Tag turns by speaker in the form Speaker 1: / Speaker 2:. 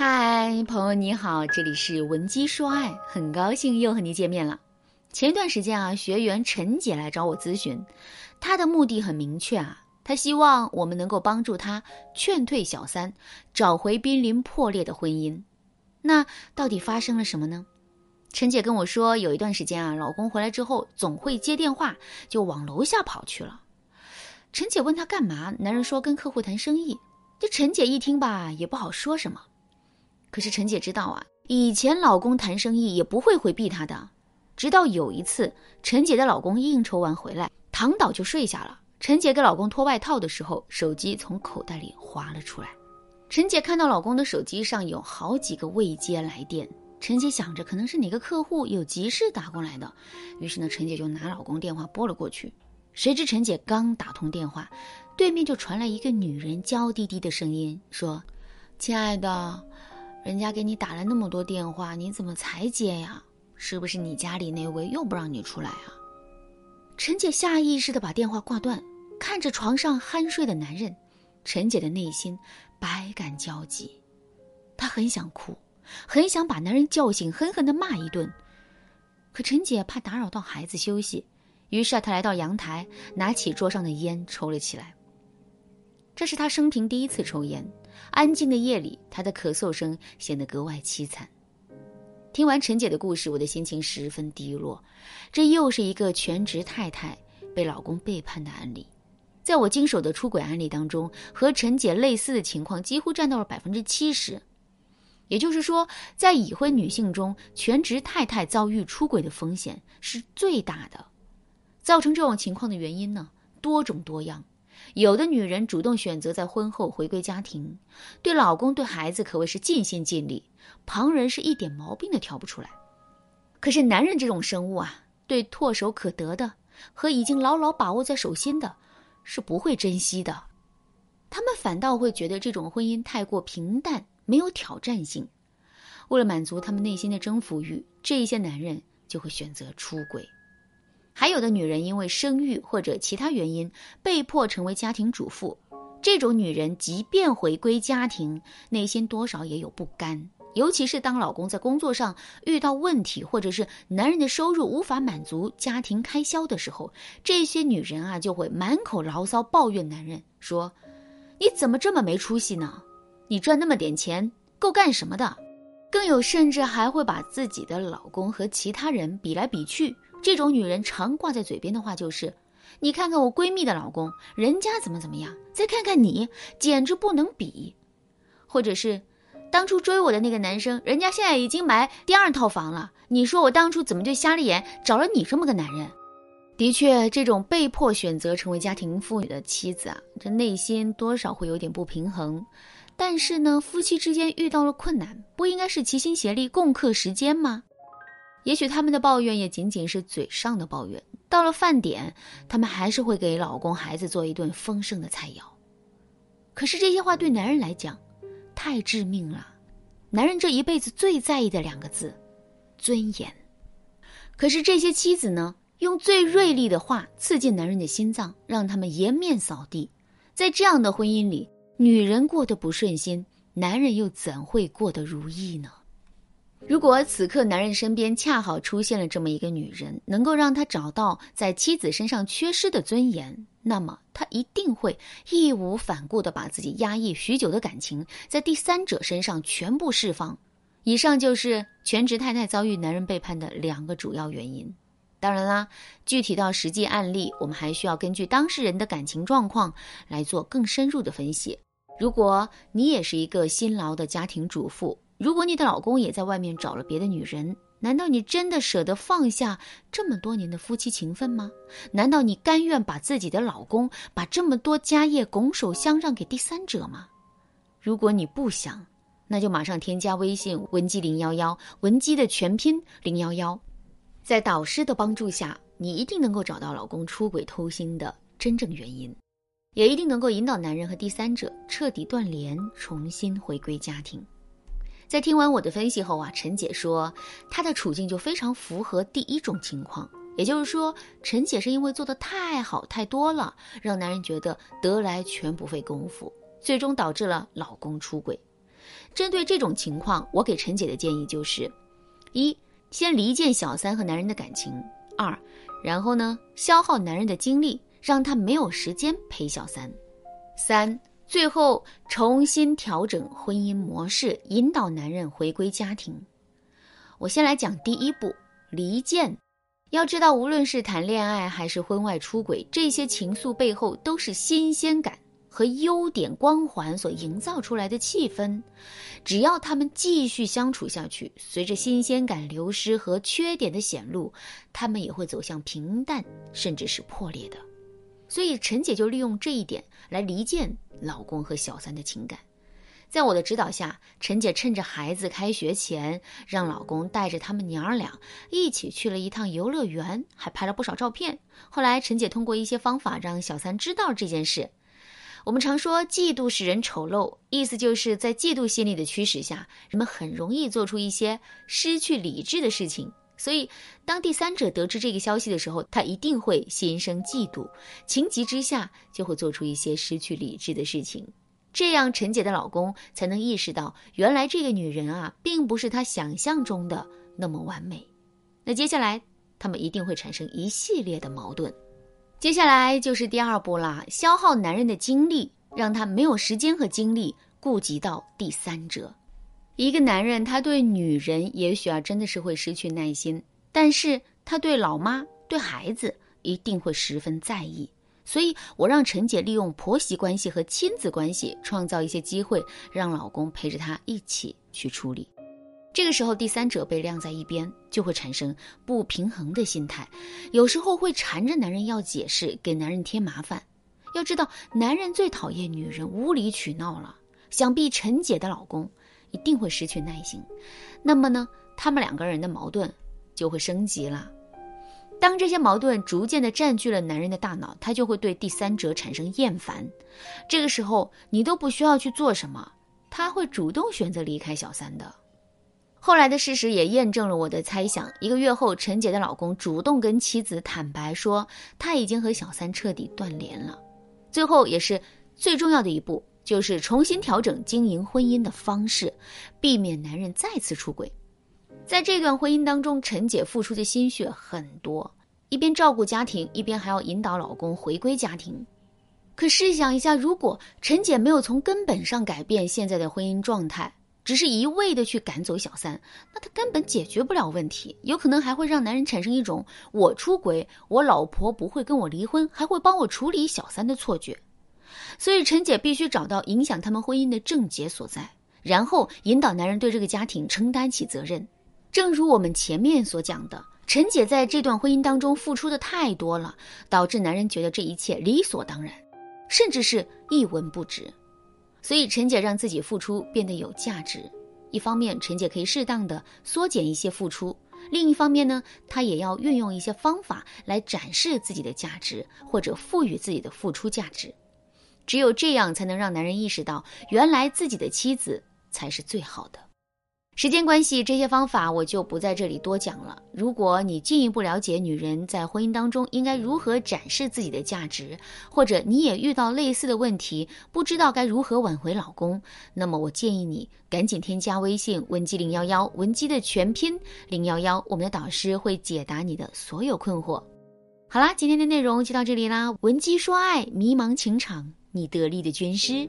Speaker 1: 嗨，朋友你好，这里是文姬说爱，很高兴又和你见面了。前一段时间啊，学员陈姐来找我咨询，她的目的很明确啊，她希望我们能够帮助她劝退小三，找回濒临破裂的婚姻。那到底发生了什么呢？陈姐跟我说，有一段时间啊，老公回来之后总会接电话，就往楼下跑去了。陈姐问他干嘛，男人说跟客户谈生意。这陈姐一听吧，也不好说什么。可是陈姐知道啊，以前老公谈生意也不会回避她的。直到有一次，陈姐的老公应酬完回来，躺倒就睡下了。陈姐给老公脱外套的时候，手机从口袋里滑了出来。陈姐看到老公的手机上有好几个未接来电。陈姐想着可能是哪个客户有急事打过来的，于是呢，陈姐就拿老公电话拨了过去。谁知陈姐刚打通电话，对面就传来一个女人娇滴滴的声音，说：“亲爱的，人家给你打了那么多电话，你怎么才接呀？是不是你家里那位又不让你出来啊？”陈姐下意识的把电话挂断，看着床上酣睡的男人，陈姐的内心百感交集，她很想哭。很想把男人叫醒，狠狠的骂一顿，可陈姐怕打扰到孩子休息，于是，她来到阳台，拿起桌上的烟抽了起来。这是她生平第一次抽烟。安静的夜里，她的咳嗽声显得格外凄惨。听完陈姐的故事，我的心情十分低落。这又是一个全职太太被老公背叛的案例。在我经手的出轨案例当中，和陈姐类似的情况几乎占到了百分之七十。也就是说，在已婚女性中，全职太太遭遇出轨的风险是最大的。造成这种情况的原因呢，多种多样。有的女人主动选择在婚后回归家庭，对老公、对孩子可谓是尽心尽力，旁人是一点毛病都挑不出来。可是男人这种生物啊，对唾手可得的和已经牢牢把握在手心的，是不会珍惜的。他们反倒会觉得这种婚姻太过平淡。没有挑战性，为了满足他们内心的征服欲，这一些男人就会选择出轨。还有的女人因为生育或者其他原因被迫成为家庭主妇，这种女人即便回归家庭，内心多少也有不甘。尤其是当老公在工作上遇到问题，或者是男人的收入无法满足家庭开销的时候，这些女人啊就会满口牢骚抱怨男人，说：“你怎么这么没出息呢？”你赚那么点钱够干什么的？更有甚至还会把自己的老公和其他人比来比去。这种女人常挂在嘴边的话就是：“你看看我闺蜜的老公，人家怎么怎么样？再看看你，简直不能比。”或者是，当初追我的那个男生，人家现在已经买第二套房了。你说我当初怎么就瞎了眼，找了你这么个男人？的确，这种被迫选择成为家庭妇女的妻子啊，这内心多少会有点不平衡。但是呢，夫妻之间遇到了困难，不应该是齐心协力共克时艰吗？也许他们的抱怨也仅仅是嘴上的抱怨，到了饭点，他们还是会给老公、孩子做一顿丰盛的菜肴。可是这些话对男人来讲，太致命了。男人这一辈子最在意的两个字，尊严。可是这些妻子呢，用最锐利的话刺进男人的心脏，让他们颜面扫地。在这样的婚姻里。女人过得不顺心，男人又怎会过得如意呢？如果此刻男人身边恰好出现了这么一个女人，能够让他找到在妻子身上缺失的尊严，那么他一定会义无反顾地把自己压抑许久的感情在第三者身上全部释放。以上就是全职太太遭遇男人背叛的两个主要原因。当然啦，具体到实际案例，我们还需要根据当事人的感情状况来做更深入的分析。如果你也是一个辛劳的家庭主妇，如果你的老公也在外面找了别的女人，难道你真的舍得放下这么多年的夫妻情分吗？难道你甘愿把自己的老公把这么多家业拱手相让给第三者吗？如果你不想，那就马上添加微信文姬零幺幺，文姬的全拼零幺幺，在导师的帮助下，你一定能够找到老公出轨偷腥的真正原因。也一定能够引导男人和第三者彻底断联，重新回归家庭。在听完我的分析后啊，陈姐说她的处境就非常符合第一种情况，也就是说，陈姐是因为做的太好太多了，让男人觉得得来全不费工夫，最终导致了老公出轨。针对这种情况，我给陈姐的建议就是：一，先离间小三和男人的感情；二，然后呢，消耗男人的精力，让他没有时间陪小三；三，最后重新调整婚姻模式，引导男人回归家庭。我先来讲第一步，离间。要知道，无论是谈恋爱还是婚外出轨，这些情愫背后都是新鲜感和优点光环所营造出来的气氛。只要他们继续相处下去，随着新鲜感流失和缺点的显露，他们也会走向平淡，甚至是破裂的。所以，陈姐就利用这一点来离间老公和小三的情感。在我的指导下，陈姐趁着孩子开学前，让老公带着他们娘儿俩一起去了一趟游乐园，还拍了不少照片。后来，陈姐通过一些方法让小三知道这件事。我们常说嫉妒使人丑陋，意思就是在嫉妒心理的驱使下，人们很容易做出一些失去理智的事情。所以，当第三者得知这个消息的时候，他一定会心生嫉妒，情急之下就会做出一些失去理智的事情。这样，陈姐的老公才能意识到，原来这个女人啊，并不是他想象中的那么完美。那接下来，他们一定会产生一系列的矛盾。接下来就是第二步啦，消耗男人的精力，让他没有时间和精力顾及到第三者。一个男人，他对女人也许啊，真的是会失去耐心，但是他对老妈、对孩子一定会十分在意。所以，我让陈姐利用婆媳关系和亲子关系，创造一些机会，让老公陪着她一起去处理。这个时候，第三者被晾在一边，就会产生不平衡的心态，有时候会缠着男人要解释，给男人添麻烦。要知道，男人最讨厌女人无理取闹了。想必陈姐的老公一定会失去耐心，那么呢，他们两个人的矛盾就会升级了。当这些矛盾逐渐的占据了男人的大脑，他就会对第三者产生厌烦。这个时候，你都不需要去做什么，他会主动选择离开小三的。后来的事实也验证了我的猜想。一个月后，陈姐的老公主动跟妻子坦白说，他已经和小三彻底断联了。最后也是最重要的一步，就是重新调整经营婚姻的方式，避免男人再次出轨。在这段婚姻当中，陈姐付出的心血很多，一边照顾家庭，一边还要引导老公回归家庭。可试想一下，如果陈姐没有从根本上改变现在的婚姻状态，只是一味的去赶走小三，那她根本解决不了问题，有可能还会让男人产生一种我出轨，我老婆不会跟我离婚，还会帮我处理小三的错觉。所以，陈姐必须找到影响他们婚姻的症结所在，然后引导男人对这个家庭承担起责任。正如我们前面所讲的，陈姐在这段婚姻当中付出的太多了，导致男人觉得这一切理所当然，甚至是一文不值。所以陈姐让自己付出变得有价值。一方面，陈姐可以适当的缩减一些付出；另一方面呢，她也要运用一些方法来展示自己的价值，或者赋予自己的付出价值。只有这样，才能让男人意识到，原来自己的妻子才是最好的。时间关系，这些方法我就不在这里多讲了。如果你进一步了解女人在婚姻当中应该如何展示自己的价值，或者你也遇到类似的问题，不知道该如何挽回老公，那么我建议你赶紧添加微信文姬零幺幺，文姬的全拼零幺幺，我们的导师会解答你的所有困惑。好啦，今天的内容就到这里啦，文姬说爱，迷茫情场，你得力的军师。